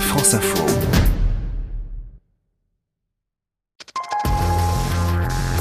France Info.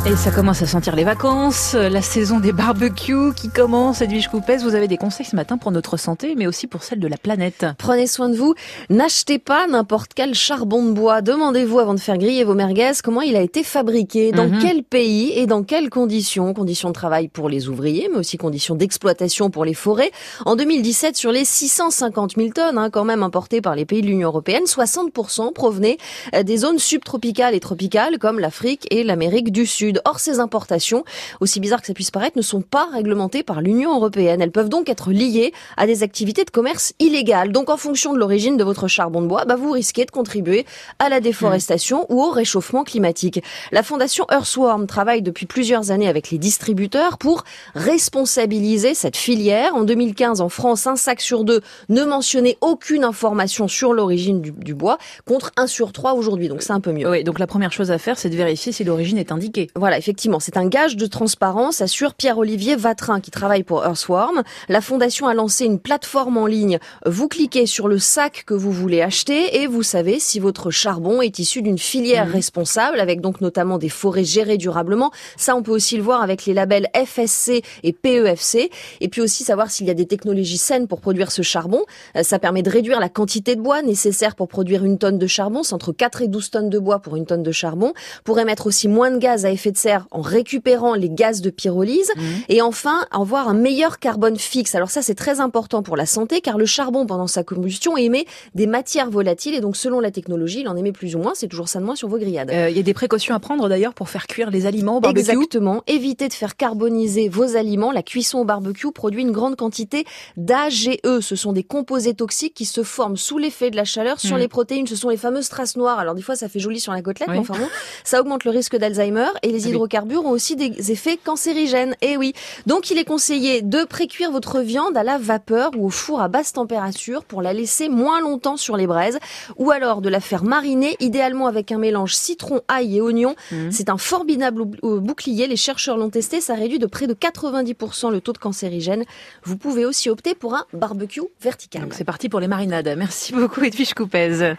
Et ça commence à sentir les vacances, la saison des barbecues qui commence. Edwige Coupès, vous avez des conseils ce matin pour notre santé, mais aussi pour celle de la planète. Prenez soin de vous. N'achetez pas n'importe quel charbon de bois. Demandez-vous avant de faire griller vos merguez comment il a été fabriqué, dans Mhm. quel pays et dans quelles conditions. Conditions de travail pour les ouvriers, mais aussi conditions d'exploitation pour les forêts. En 2017, sur les 650 000 tonnes, hein, quand même importées par les pays de l'Union européenne, 60% provenaient euh, des zones subtropicales et tropicales comme l'Afrique et l'Amérique du Sud. Or, ces importations, aussi bizarres que ça puisse paraître, ne sont pas réglementées par l'Union européenne. Elles peuvent donc être liées à des activités de commerce illégales. Donc, en fonction de l'origine de votre charbon de bois, bah, vous risquez de contribuer à la déforestation ou au réchauffement climatique. La fondation Earthworm travaille depuis plusieurs années avec les distributeurs pour responsabiliser cette filière. En 2015, en France, un sac sur deux ne mentionnait aucune information sur l'origine du, bois, contre un sur trois aujourd'hui. Donc, c'est un peu mieux. Oui, donc la première chose à faire, c'est de vérifier si l'origine est indiquée. Effectivement, c'est un gage de transparence, assure Pierre-Olivier Vatrin qui travaille pour Earthworm. La fondation a lancé une plateforme en ligne. Vous cliquez sur le sac que vous voulez acheter et vous savez si votre charbon est issu d'une filière responsable, avec donc notamment des forêts gérées durablement. Ça, on peut aussi le voir avec les labels FSC et PEFC. Et puis aussi savoir s'il y a des technologies saines pour produire ce charbon. Euh, Ça permet de réduire la quantité de bois nécessaire pour produire une tonne de charbon. C'est entre 4 et 12 tonnes de bois pour une tonne de charbon. Pour émettre aussi moins de gaz à effet de serre en récupérant les gaz de pyrolyse. Et enfin, avoir un meilleur carbone fixe. Alors ça, c'est très important pour la santé car le charbon, pendant sa combustion, émet des matières volatiles et donc selon la technologie, il en émet plus ou moins. C'est toujours ça de moins sur vos grillades. Euh, Il y a des précautions à prendre d'ailleurs pour faire cuire les aliments au barbecue. Exactement. Évitez de faire carboniser vos aliments. La cuisson au barbecue produit une grande quantité d'AGE. Ce sont des composés toxiques qui se forment sous l'effet de la chaleur sur Mm. les protéines. Ce sont les fameuses traces noires. Alors des fois, ça fait joli sur la côtelette, Oui. mais enfin bon, ça augmente le risque d'Alzheimer. Et les hydrocarbures ont aussi des effets cancérigènes. Et oui. Donc il est conseillé de précuire votre viande à la vapeur ou au four à basse température pour la laisser moins longtemps sur les braises, ou alors de la faire mariner, idéalement avec un mélange citron, ail et oignon. Mhm. C'est un formidable euh, bouclier. Les chercheurs l'ont testé. Ça réduit de près de 90% le taux de cancérigène. Vous pouvez aussi opter pour un barbecue vertical. Donc c'est parti pour les marinades. Merci beaucoup Edwige Coupez.